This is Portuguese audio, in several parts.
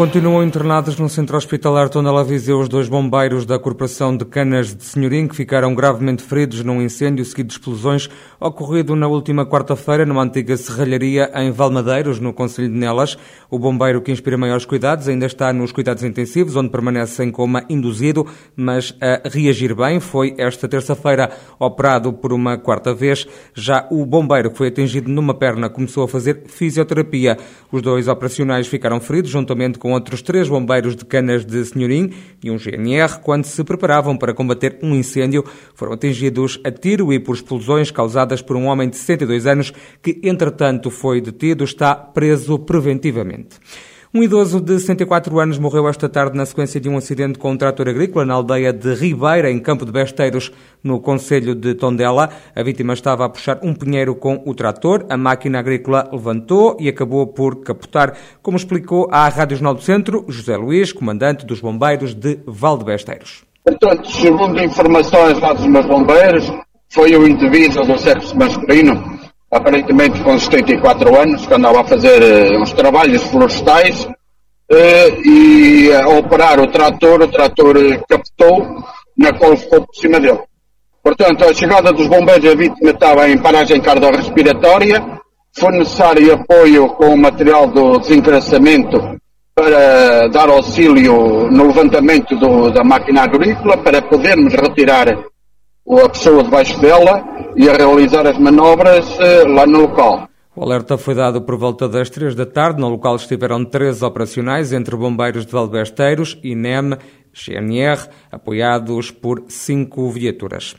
Continuam internados no centro hospitalar Tondela Viseu os dois bombeiros da Corporação de Canas de Senhorim que ficaram gravemente feridos num incêndio seguido de explosões ocorrido na última quarta-feira numa antiga serralharia em Valmadeiros, no Conselho de Nelas. O bombeiro que inspira maiores cuidados ainda está nos cuidados intensivos, onde permanece em coma induzido, mas a reagir bem. Foi esta terça-feira operado por uma quarta vez. Já o bombeiro que foi atingido numa perna começou a fazer fisioterapia. Os dois operacionais ficaram feridos juntamente com com outros três bombeiros de Canas de Senhorim e um GNR quando se preparavam para combater um incêndio. Foram atingidos a tiro e por explosões causadas por um homem de 62 anos que, entretanto, foi detido, está preso preventivamente. Um idoso de 64 anos morreu esta tarde na sequência de um acidente com um trator agrícola na aldeia de Ribeira, em Campo de Besteiros, no Conselho de Tondela. A vítima estava a puxar um pinheiro com o trator. A máquina agrícola levantou e acabou por capotar, como explicou à Rádio Jornal do Centro José Luís, comandante dos bombeiros de Valdebesteiros. Portanto, segundo informações lá dos meus bombeiros, foi o indivíduo do sexo masculino aparentemente com 74 anos, que andava a fazer uh, uns trabalhos florestais uh, e a operar o trator, o trator uh, captou, na qual ficou por cima dele. Portanto, a chegada dos bombeiros, a vítima estava em paragem cardiorrespiratória, foi necessário apoio com o material do desencraçamento para dar auxílio no levantamento do, da máquina agrícola, para podermos retirar a pessoa debaixo dela e a realizar as manobras uh, lá no local. O alerta foi dado por volta das três da tarde. No local estiveram três operacionais entre bombeiros de Valbesteiros, INEM, GNR, apoiados por cinco viaturas.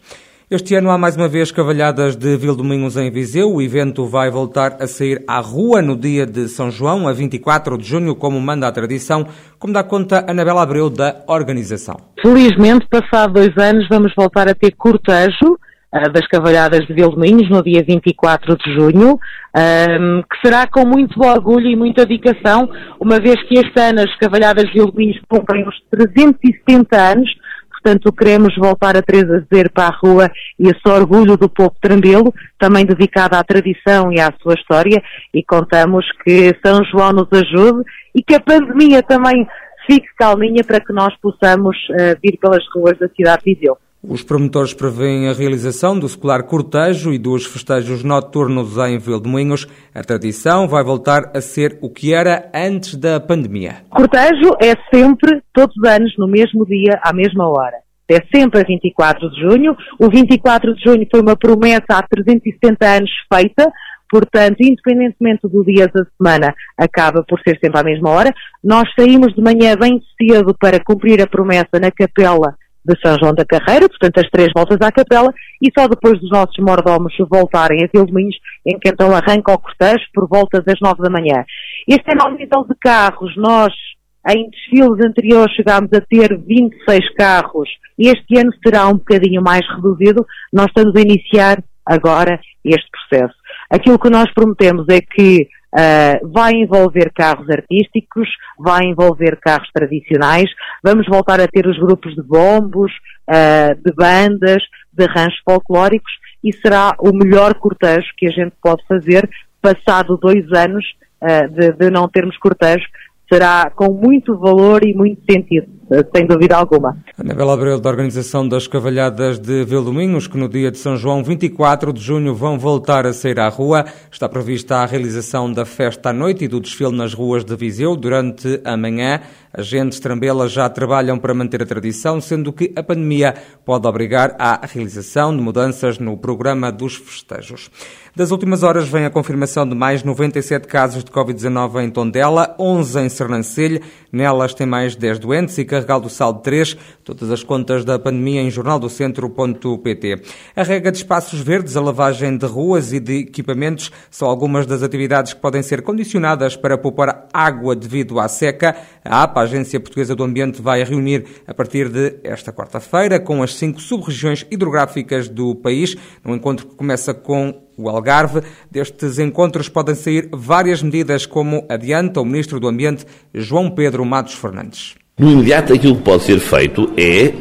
Este ano há mais uma vez cavalhadas de Vildomingos em Viseu. O evento vai voltar a sair à rua no dia de São João, a 24 de junho, como manda a tradição, como dá conta Anabela Abreu da organização. Felizmente, passado dois anos, vamos voltar a ter cortejo uh, das cavalhadas de Vildomingos no dia 24 de junho, que será com muito orgulho e muita dedicação, uma vez que este ano as cavalhadas de Vildomingos cumprem os 370 anos, portanto queremos voltar a trazer para a rua esse orgulho do povo trambelo, também dedicado à tradição e à sua história, e contamos que São João nos ajude e que a pandemia também fique calminha para que nós possamos uh, vir pelas ruas da cidade de Viseu. Os promotores prevêem a realização do secular cortejo e dos festejos noturnos em Vildemunhos. A tradição vai voltar a ser o que era antes da pandemia. Cortejo é sempre, todos os anos, no mesmo dia, à mesma hora. É sempre a 24 de junho. O 24 de junho foi uma promessa há 370 anos feita, portanto, independentemente do dia da semana, acaba por ser sempre à mesma hora. Nós saímos de manhã bem cedo para cumprir a promessa na capela de São João da Carreira, portanto as três voltas à capela, e só depois dos nossos mordomos voltarem a Vilminhos, em que então arranca o cortejo por volta das nove da manhã. Este ano, ao nível de carros, nós em desfiles anteriores chegámos a ter 26 carros, este ano será um bocadinho mais reduzido, nós estamos a iniciar agora este processo. Aquilo que nós prometemos é que Uh, vai envolver carros artísticos, vai envolver carros tradicionais, vamos voltar a ter os grupos de bombos, uh, de bandas, de arranjos folclóricos e será o melhor cortejo que a gente pode fazer. Passado dois anos uh, de, de não termos cortejo, será com muito valor e muito sentido, sem dúvida alguma. Anabela Abreu, da Organização das Cavalhadas de Vildominhos, que no dia de São João, 24 de junho, vão voltar a sair à rua. Está prevista a realização da festa à noite e do desfile nas ruas de Viseu durante a manhã. Agentes trambelas já trabalham para manter a tradição, sendo que a pandemia pode obrigar à realização de mudanças no programa dos festejos. Das últimas horas vem a confirmação de mais 97 casos de Covid-19 em Tondela, 11 em Sernancelho. Nelas tem mais 10 doentes e Carregal do Sal de 3. Todas as contas da pandemia em jornaldocentro.pt. A rega de espaços verdes, a lavagem de ruas e de equipamentos são algumas das atividades que podem ser condicionadas para poupar água devido à seca. A APA, a Agência Portuguesa do Ambiente, vai reunir a partir de esta quarta-feira com as cinco sub-regiões hidrográficas do país, num encontro que começa com o Algarve. Destes encontros podem sair várias medidas, como adianta o Ministro do Ambiente, João Pedro Matos Fernandes. No imediato, aquilo que pode ser feito é,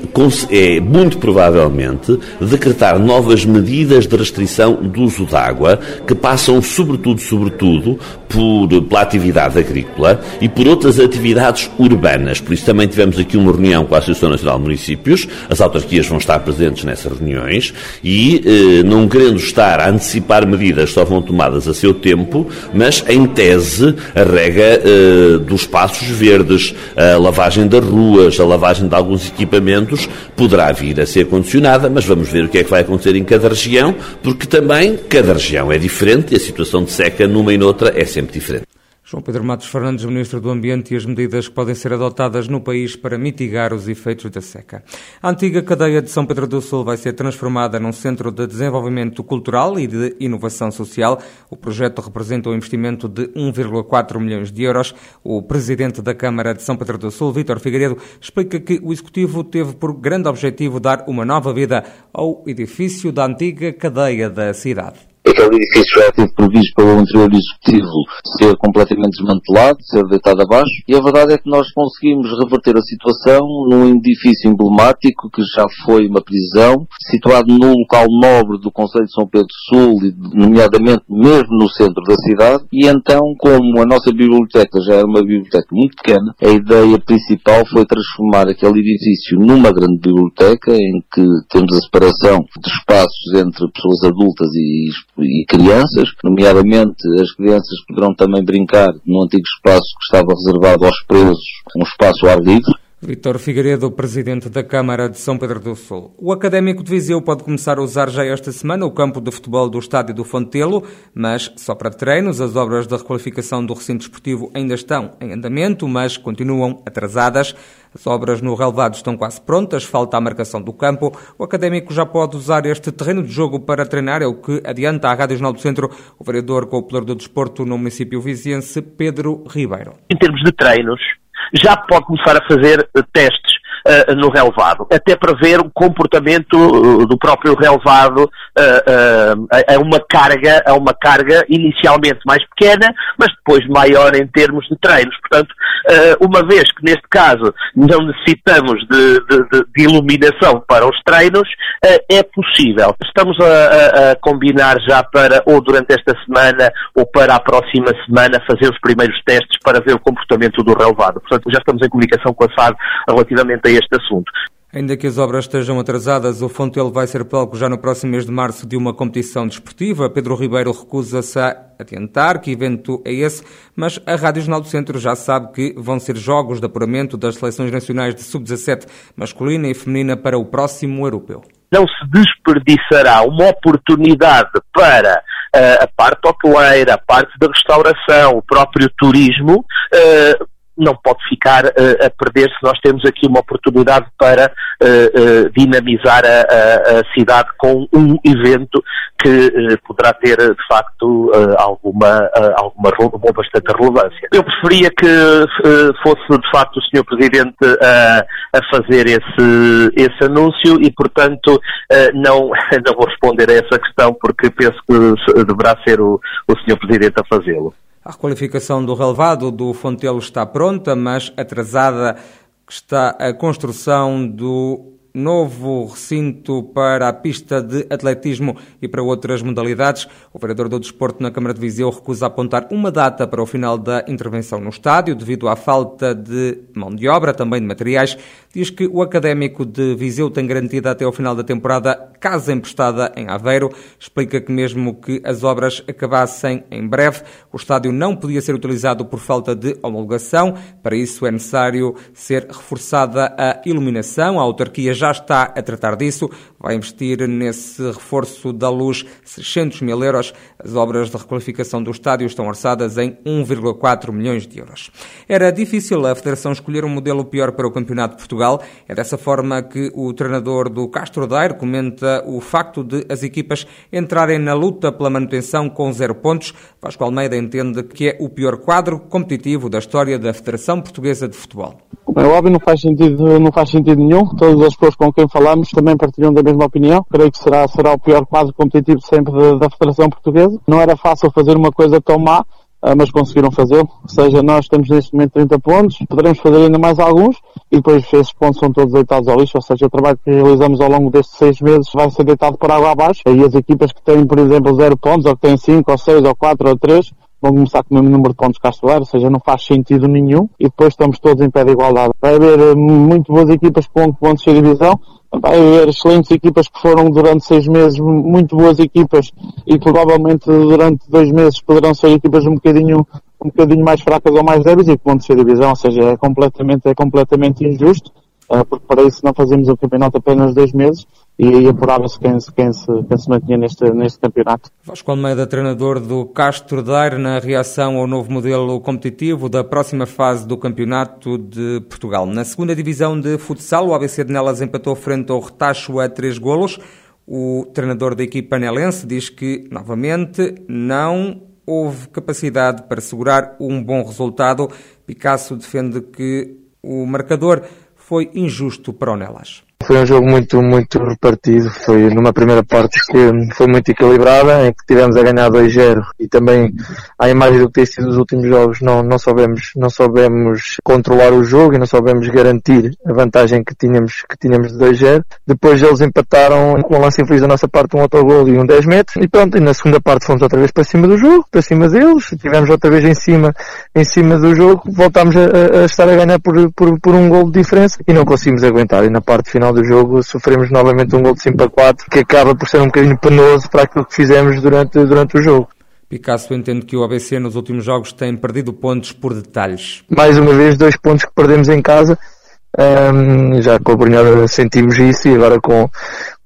é, muito provavelmente, decretar novas medidas de restrição do uso de água, que passam, sobretudo, sobretudo, por, pela atividade agrícola e por outras atividades urbanas. Por isso também tivemos aqui uma reunião com a Associação Nacional de Municípios, as autarquias vão estar presentes nessas reuniões e, eh, não querendo estar a antecipar medidas só vão tomadas a seu tempo, mas, em tese, a regra eh, dos espaços verdes, a lavagem das ruas, a lavagem de alguns equipamentos, poderá vir a ser condicionada, mas vamos ver o que é que vai acontecer em cada região, porque também cada região é diferente e a situação de seca numa e noutra é sempre diferente. João Pedro Matos Fernandes, Ministro do Ambiente, e as medidas que podem ser adotadas no país para mitigar os efeitos da seca. A antiga cadeia de São Pedro do Sul vai ser transformada num centro de desenvolvimento cultural e de inovação social. O projeto representa um investimento de 1,4 milhões de euros. O Presidente da Câmara de São Pedro do Sul, Vítor Figueiredo, explica que o Executivo teve por grande objetivo dar uma nova vida ao edifício da antiga cadeia da cidade aquele edifício já teve previsto pelo anterior executivo ser completamente desmantelado, ser deitado abaixo, e a verdade é que nós conseguimos reverter a situação num edifício emblemático que já foi uma prisão, situado num local nobre do Conselho de São Pedro Sul, nomeadamente mesmo no centro da cidade, e então, como a nossa biblioteca já era uma biblioteca muito pequena, a ideia principal foi transformar aquele edifício numa grande biblioteca, em que temos a separação de espaços entre pessoas adultas e e crianças, nomeadamente as crianças poderão também brincar no antigo espaço que estava reservado aos presos, um espaço ar livre. Vítor Figueiredo, presidente da Câmara de São Pedro do Sul. O Académico de Viseu pode começar a usar já esta semana o campo de futebol do Estádio do Fontelo, mas só para treinos. As obras da requalificação do recinto esportivo ainda estão em andamento, mas continuam atrasadas. As obras no relevado estão quase prontas, falta a marcação do campo. O Académico já pode usar este terreno de jogo para treinar, é o que adianta à Rádio Jornal do Centro o vereador Copelador do Desporto no município viziense, Pedro Ribeiro. Em termos de treinos, já pode começar a fazer eh, testes uh, no relevado, até para ver o comportamento uh, do próprio relevado uh, é uma carga, é uma carga inicialmente mais pequena, mas depois maior em termos de treinos. Portanto, uma vez que neste caso não necessitamos de, de, de iluminação para os treinos, é possível. Estamos a, a, a, combinar já para, ou durante esta semana, ou para a próxima semana, fazer os primeiros testes para ver o comportamento do relevado. Portanto, já estamos em comunicação com a SAD relativamente a este assunto. Ainda que as obras estejam atrasadas, o Fontelo vai ser palco já no próximo mês de março de uma competição desportiva. Pedro Ribeiro recusa-se a tentar que evento é esse, mas a Rádio Jornal do Centro já sabe que vão ser jogos de apuramento das seleções nacionais de sub-17 masculina e feminina para o próximo europeu. Não se desperdiçará uma oportunidade para uh, a parte hoteleira, a parte da restauração, o próprio turismo, uh, não pode ficar uh, a perder se nós temos aqui uma oportunidade para uh, dinamizar a, a, a, cidade com um evento que poderá ter de facto alguma, alguma uma bastante relevância. Eu preferia que fosse de facto o Sr. Presidente a, a fazer esse, esse anúncio e portanto não, não vou responder a essa questão porque penso que deverá ser o, o Sr. Presidente a fazê-lo. A requalificação do relevado do Fontelo está pronta, mas atrasada está a construção do novo recinto para a pista de atletismo e para outras modalidades. O vereador do Desporto na Câmara de Viseu recusa apontar uma data para o final da intervenção no estádio, devido à falta de mão de obra, também de materiais. Diz que o académico de Viseu tem garantida até ao final da temporada casa emprestada em Aveiro. Explica que mesmo que as obras acabassem em breve, o estádio não podia ser utilizado por falta de homologação. Para isso é necessário ser reforçada a iluminação. A autarquia já está a tratar disso, vai investir nesse reforço da luz 600 mil euros. As obras de requalificação do estádio estão orçadas em 1,4 milhões de euros. Era difícil a Federação escolher um modelo pior para o Campeonato de Portugal. É dessa forma que o treinador do Castro Daire comenta o facto de as equipas entrarem na luta pela manutenção com zero pontos. Vasco Almeida entende que é o pior quadro competitivo da história da Federação Portuguesa de Futebol. É óbvio, não faz sentido, não faz sentido nenhum. Todas as pessoas com quem falamos também partilham da mesma opinião. Creio que será, será o pior quadro competitivo sempre da, da Federação Portuguesa. Não era fácil fazer uma coisa tão má ah, mas conseguiram fazê-lo. Ou seja, nós temos neste momento 30 pontos, poderemos fazer ainda mais alguns e depois esses pontos são todos deitados ao lixo, ou seja, o trabalho que realizamos ao longo destes seis meses vai ser deitado por água abaixo e as equipas que têm, por exemplo, 0 pontos, ou que têm 5, ou 6, ou 4, ou 3, vão começar com o mesmo número de pontos que a ou seja, não faz sentido nenhum. E depois estamos todos em pé de igualdade. Vai haver eh, muito boas equipas com pontos de divisão, vai haver excelentes equipas que foram durante seis meses muito boas equipas e provavelmente durante dois meses poderão ser equipas um bocadinho um bocadinho mais fracas ou mais débeis e que vão descer divisão, ou seja, é completamente, é completamente injusto, porque para isso não fazemos o campeonato apenas dois meses e aí apurava-se quem, quem, se, quem se mantinha neste, neste campeonato. Vasco Almeida, treinador do Castro Daire, na reação ao novo modelo competitivo da próxima fase do Campeonato de Portugal. Na segunda divisão de futsal, o ABC de Nelas empatou frente ao Retacho a três golos. O treinador da equipa nelense diz que, novamente, não houve capacidade para segurar um bom resultado. Picasso defende que o marcador foi injusto para o Nelas. Foi um jogo muito, muito repartido. Foi numa primeira parte que foi muito equilibrada, em que tivemos a ganhar 2-0 e também, à imagem do que tem sido os últimos jogos, não, não soubemos, não soubemos controlar o jogo e não soubemos garantir a vantagem que tínhamos, que tínhamos de 2-0. Depois eles empataram com um lance infeliz da nossa parte, um autogol e um 10 metros. E pronto, e na segunda parte fomos outra vez para cima do jogo, para cima deles. Tivemos outra vez em cima, em cima do jogo. Voltámos a, a estar a ganhar por, por, por um gol de diferença e não conseguimos aguentar. E na parte final final do jogo sofremos novamente um gol de 5 a 4, que acaba por ser um bocadinho penoso para aquilo que fizemos durante, durante o jogo. Picasso entende que o ABC nos últimos jogos tem perdido pontos por detalhes. Mais uma vez, dois pontos que perdemos em casa. Um, já com a Brunhada sentimos isso e agora com,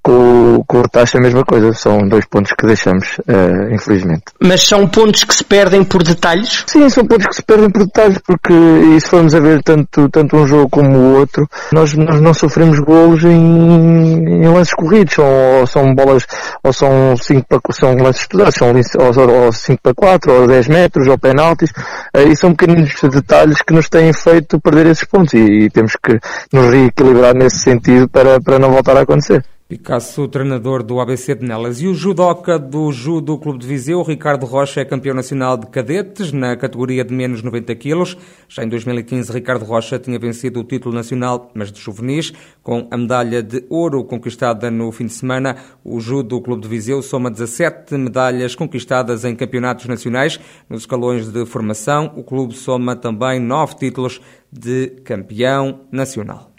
com, com o taxa a mesma coisa, são dois pontos que deixamos, uh, infelizmente. Mas são pontos que se perdem por detalhes? Sim, são pontos que se perdem por detalhes, porque e se formos a ver tanto, tanto um jogo como o outro, nós, nós não sofremos golos em, em lances corridos, ou, ou, são bolas, ou são 5 para, são lances estudados, são ou 5 para 4, ou 10 metros, ou penaltis, uh, e são pequenos detalhes que nos têm feito perder esses pontos, e, e temos que nos reequilibrar nesse sentido para, para não voltar a acontecer. Picasso, treinador do ABC de Nelas. E o judoca do Judo Clube de Viseu, Ricardo Rocha, é campeão nacional de cadetes na categoria de menos 90 quilos. Já em 2015, Ricardo Rocha tinha vencido o título nacional, mas de juvenis, com a medalha de ouro conquistada no fim de semana. O Judo Clube de Viseu soma 17 medalhas conquistadas em campeonatos nacionais. Nos escalões de formação, o clube soma também nove títulos de campeão nacional.